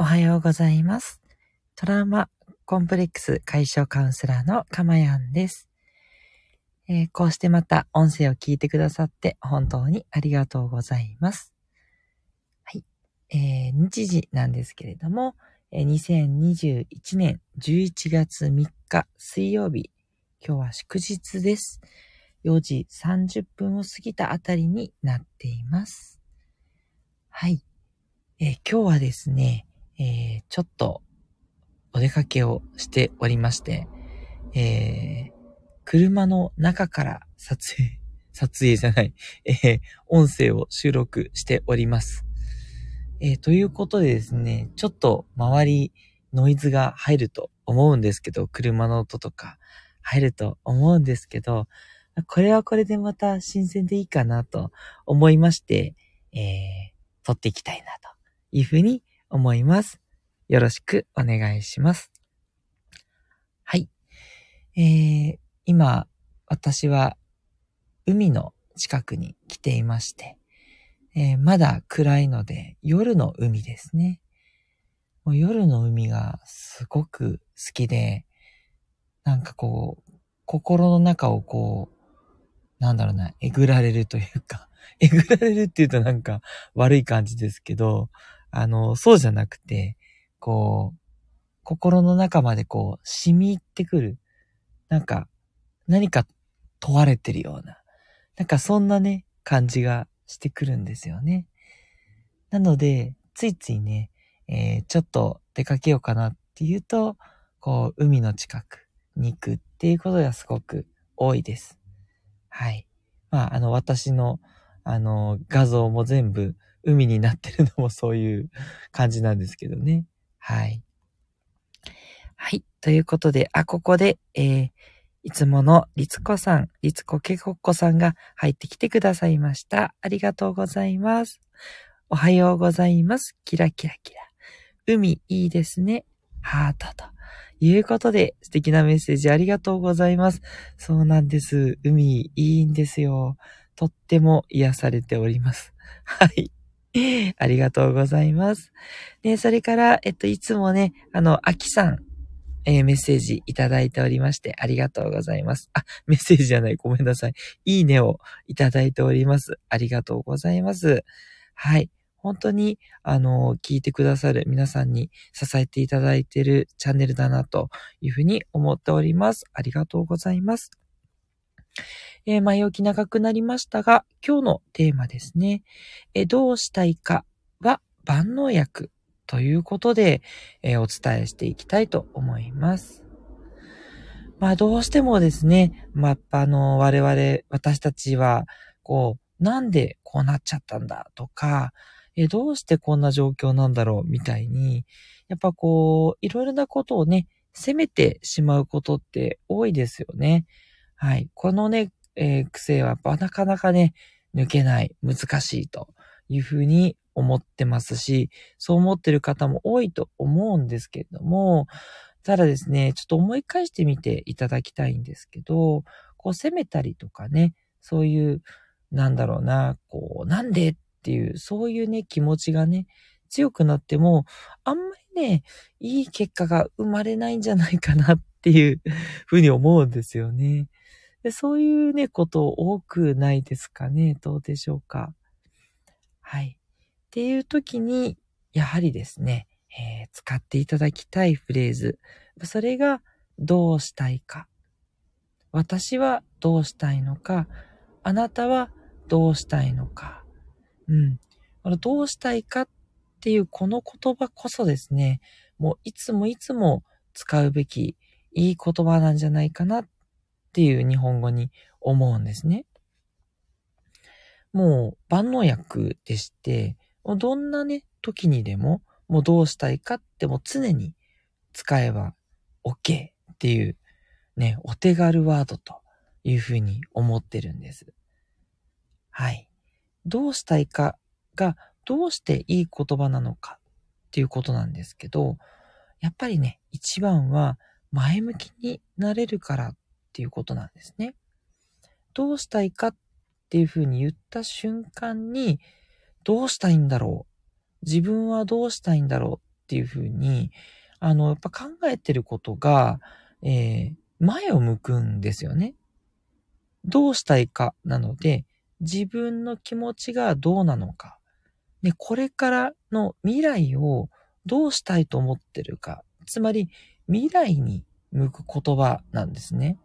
おはようございます。トラウマコンプレックス解消カウンセラーのかまやんです、えー、こうしてまた音声を聞いてくださって本当にありがとうございます。はい。えー、日時なんですけれども、2021年11月3日水曜日、今日は祝日です。4時30分を過ぎたあたりになっています。はい。えー、今日はですね、えー、ちょっとお出かけをしておりまして、えー、車の中から撮影、撮影じゃない、えー、音声を収録しております。えー、ということでですね、ちょっと周りノイズが入ると思うんですけど、車の音とか入ると思うんですけど、これはこれでまた新鮮でいいかなと思いまして、えー、撮っていきたいなというふうに思います。よろしくお願いします。はい。えー、今、私は海の近くに来ていまして、えー、まだ暗いので夜の海ですね。もう夜の海がすごく好きで、なんかこう、心の中をこう、なんだろうな、えぐられるというか、えぐられるって言うとなんか悪い感じですけど、あの、そうじゃなくて、こう、心の中までこう、染み入ってくる。なんか、何か問われてるような。なんかそんなね、感じがしてくるんですよね。なので、ついついね、えー、ちょっと出かけようかなっていうと、こう、海の近くに行くっていうことがすごく多いです。はい。まあ、あの、私の、あの、画像も全部海になってるのもそういう感じなんですけどね。はい。はい。ということで、あ、ここで、えー、いつものりつこさん、りつこけこっこさんが入ってきてくださいました。ありがとうございます。おはようございます。キラキラキラ。海いいですね。ハートと。いうことで、素敵なメッセージありがとうございます。そうなんです。海いいんですよ。とっても癒されております。はい。ありがとうございます。で、それから、えっと、いつもね、あの、あきさん、えー、メッセージいただいておりまして、ありがとうございます。あ、メッセージじゃない、ごめんなさい。いいねをいただいております。ありがとうございます。はい。本当に、あの、聞いてくださる皆さんに支えていただいているチャンネルだなというふうに思っております。ありがとうございます。えー、前置き長くなりましたが、今日のテーマですね。えー、どうしたいかは万能薬ということで、えー、お伝えしていきたいと思います。まあどうしてもですね、まあ、あの、我々、私たちは、こう、なんでこうなっちゃったんだとか、えどうしてこんな状況なんだろうみたいに、やっぱこう、いろいろなことをね、責めてしまうことって多いですよね。はい。このね、えー、癖はやっぱなかなかね、抜けない、難しいというふうに思ってますし、そう思ってる方も多いと思うんですけれども、ただですね、ちょっと思い返してみていただきたいんですけど、こう責めたりとかね、そういう、なんだろうな、こう、なんでっていう、そういうね、気持ちがね、強くなっても、あんまりね、いい結果が生まれないんじゃないかなっていうふうに思うんですよね。でそういうね、こと多くないですかね。どうでしょうか。はい。っていう時に、やはりですね、えー、使っていただきたいフレーズ。それが、どうしたいか。私はどうしたいのか。あなたはどうしたいのか。うん。あのどうしたいかっていうこの言葉こそですね、もういつもいつも使うべきいい言葉なんじゃないかなっっていう日本語に思うんですね。もう万能薬でして、どんなね、時にでも、もうどうしたいかっても常に使えば OK っていうね、お手軽ワードというふうに思ってるんです。はい。どうしたいかがどうしていい言葉なのかっていうことなんですけど、やっぱりね、一番は前向きになれるからっていうことなんですね。どうしたいかっていうふうに言った瞬間に、どうしたいんだろう自分はどうしたいんだろうっていうふうに、あの、やっぱ考えてることが、えー、前を向くんですよね。どうしたいかなので、自分の気持ちがどうなのか。で、これからの未来をどうしたいと思ってるか。つまり、未来に向く言葉なんですね。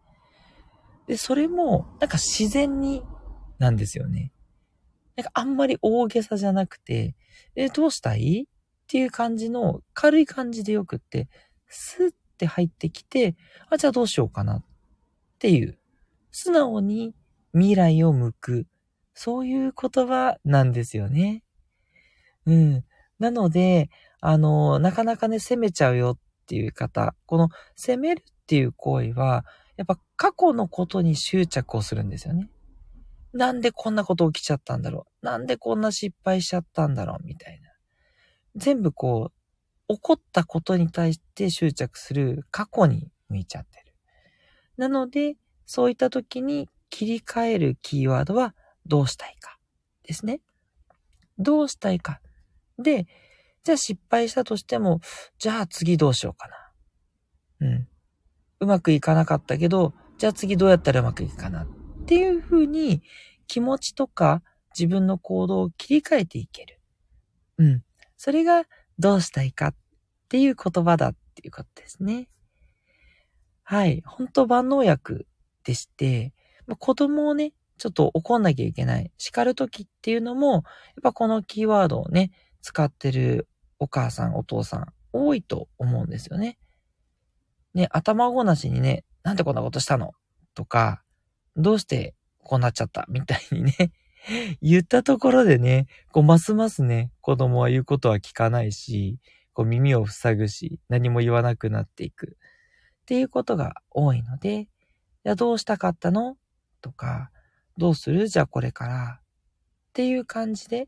で、それも、なんか自然になんですよね。なんかあんまり大げさじゃなくて、え、どうしたい？っていう感じの軽い感じでよくって、スッて入ってきて、あ、じゃあどうしようかな？っていう、素直に未来を向く、そういう言葉なんですよね。うん。なので、あの、なかなかね、責めちゃうよっていう方、この責めるっていう行為は、やっぱ過去のことに執着をするんですよね。なんでこんなこと起きちゃったんだろうなんでこんな失敗しちゃったんだろうみたいな。全部こう、起こったことに対して執着する過去に向いちゃってる。なので、そういった時に切り替えるキーワードはどうしたいかですね。どうしたいか。で、じゃあ失敗したとしても、じゃあ次どうしようかな。うん。うまくいかなかったけど、じゃあ次どうやったらうまくいくかなっていうふうに気持ちとか自分の行動を切り替えていける。うん。それがどうしたいかっていう言葉だっていうことですね。はい。本当万能薬でして、子供をね、ちょっと怒んなきゃいけない。叱るときっていうのも、やっぱこのキーワードをね、使ってるお母さん、お父さん、多いと思うんですよね。ね、頭ごなしにね、なんでこんなことしたの？とか、どうしてこうなっちゃった？みたいにね、言ったところでね、こう、ますますね、子供は言うことは聞かないし、こう、耳を塞ぐし、何も言わなくなっていく。っていうことが多いので、じゃどうしたかったの？とか、どうする？じゃあこれから。っていう感じで、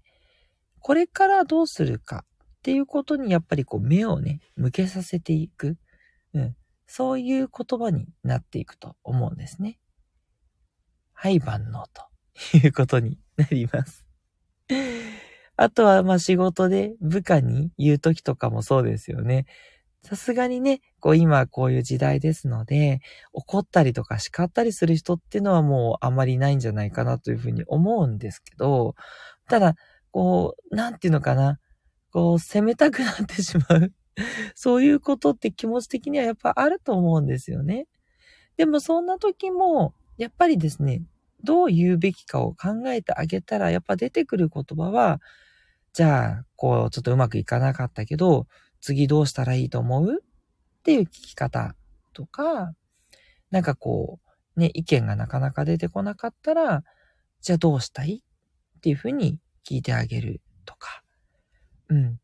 これからどうするかっていうことにやっぱりこう目をね、向けさせていく。うん。そういう言葉になっていくと思うんですね。はい、万能ということになります。あとは、ま仕事で部下に言うときとかもそうですよね。さすがにね、こう今こういう時代ですので、怒ったりとか叱ったりする人っていうのはもうあまりないんじゃないかなというふうに思うんですけど、ただ、こう、なんていうのかな、こう責めたくなってしまう そういうことって気持ち的にはやっぱあると思うんですよね。でもそんな時も、やっぱりですね、どう言うべきかを考えてあげたら、やっぱ出てくる言葉は、じゃあ、こう、ちょっとうまくいかなかったけど、次どうしたらいいと思う？っていう聞き方とか、なんかこう、ね、意見がなかなか出てこなかったら、じゃあどうしたい？っていうふうに聞いてあげるとか。うん。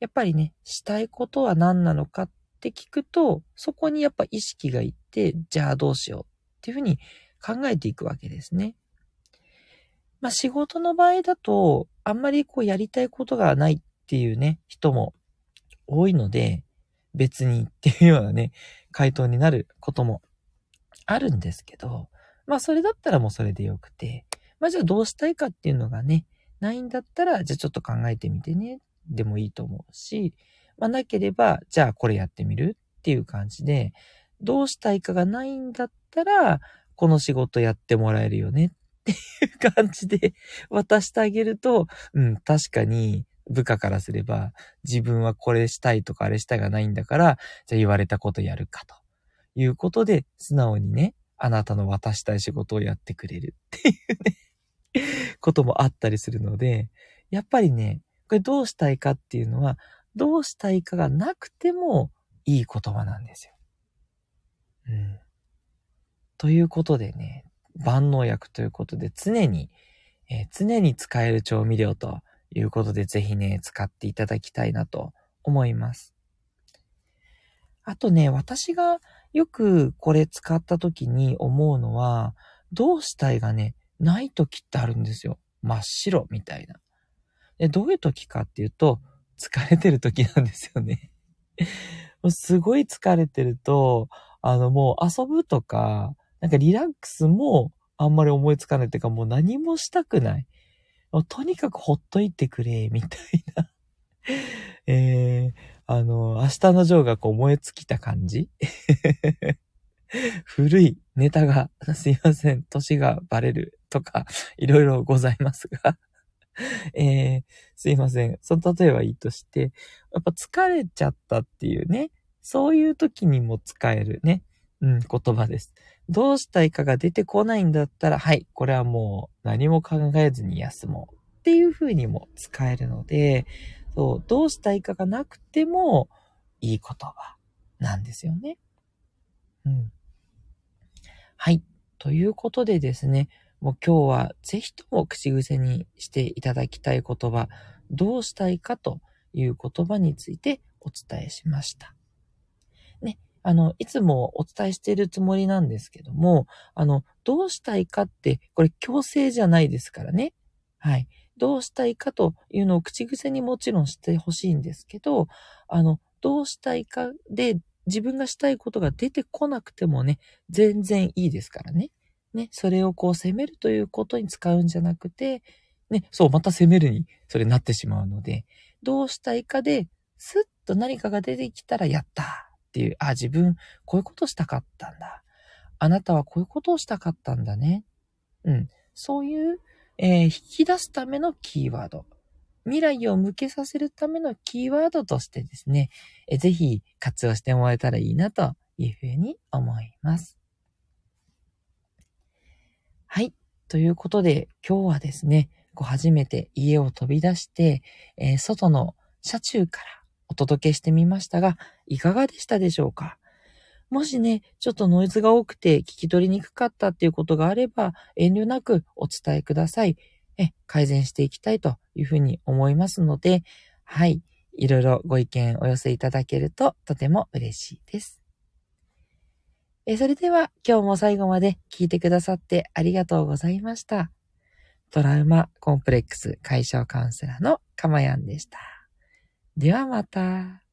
やっぱりね、したいことは何なのかって聞くと、そこにやっぱ意識がいって、じゃあどうしようっていうふうに考えていくわけですね。まあ仕事の場合だと、あんまりこうやりたいことがないっていうね、人も多いので、別にっていうようなね、回答になることもあるんですけど、まあそれだったらもうそれでよくて、まあじゃあどうしたいかっていうのがね、ないんだったら、じゃあちょっと考えてみてねでもいいと思うし、まあなければ、じゃあこれやってみるっていう感じで、どうしたいかがないんだったら、この仕事やってもらえるよねっていう感じで 渡してあげると、うん、確かに部下からすれば、自分はこれしたいとかあれしたいがないんだから、じゃあ言われたことやるかと。いうことで、素直にね、あなたの渡したい仕事をやってくれるっていうねこともあったりするので、やっぱりね、これどうしたいかっていうのは、どうしたいかがなくてもいい言葉なんですよ。うん。ということでね、万能薬ということで常に、えー、常に使える調味料ということでぜひね、使っていただきたいなと思います。あとね、私がよくこれ使った時に思うのは、どうしたいがね、ない時ってあるんですよ。真っ白みたいな。で、どういう時かっていうと、疲れてる時なんですよね。もうすごい疲れてると、あのもう遊ぶとか、なんかリラックスもあんまり思いつかないっていうか、もう何もしたくない。もうとにかくほっといてくれ、みたいな。えー、あの、明日のジョーがこう燃え尽きた感じ 古いネタが、すいません、年がバレるとか、いろいろございますが えー、すいません。その例えばいいとして、やっぱ疲れちゃったっていうね、そういう時にも使えるね、うん、言葉です。どうしたいかが出てこないんだったら、はい、これはもう何も考えずに休もうっていう風にも使えるので、そう、どうしたいかがなくてもいい言葉なんですよね。うん。はい。ということでですね、もう今日はぜひとも口癖にしていただきたい言葉、どうしたいかという言葉についてお伝えしました。ね、あの、いつもお伝えしているつもりなんですけども、あの、どうしたいかって、これ強制じゃないですからね。はい。どうしたいかというのを口癖にもちろんしてほしいんですけど、あの、どうしたいかで自分がしたいことが出てこなくてもね、全然いいですからね。ね、それをこう責めるということに使うんじゃなくて、ね、そう、また責めるにそれなってしまうので、どうしたいかで、スッと何かが出てきたらやったっていう、あ、自分こういうことしたかったんだ。あなたはこういうことをしたかったんだね。うん。そういう、えー、引き出すためのキーワード。未来を向けさせるためのキーワードとしてですね、えぜひ活用してもらえたらいいなというふうに思います。はい。ということで、今日はですね、こう初めて家を飛び出して、えー、外の車中からお届けしてみましたが、いかがでしたでしょうか？もしね、ちょっとノイズが多くて聞き取りにくかったっていうことがあれば、遠慮なくお伝えください。え、改善していきたいというふうに思いますので、はい。いろいろご意見お寄せいただけるととても嬉しいです。えそれでは今日も最後まで聞いてくださってありがとうございました。トラウマコンプレックス解消カウンセラーのかまやんでした。ではまた。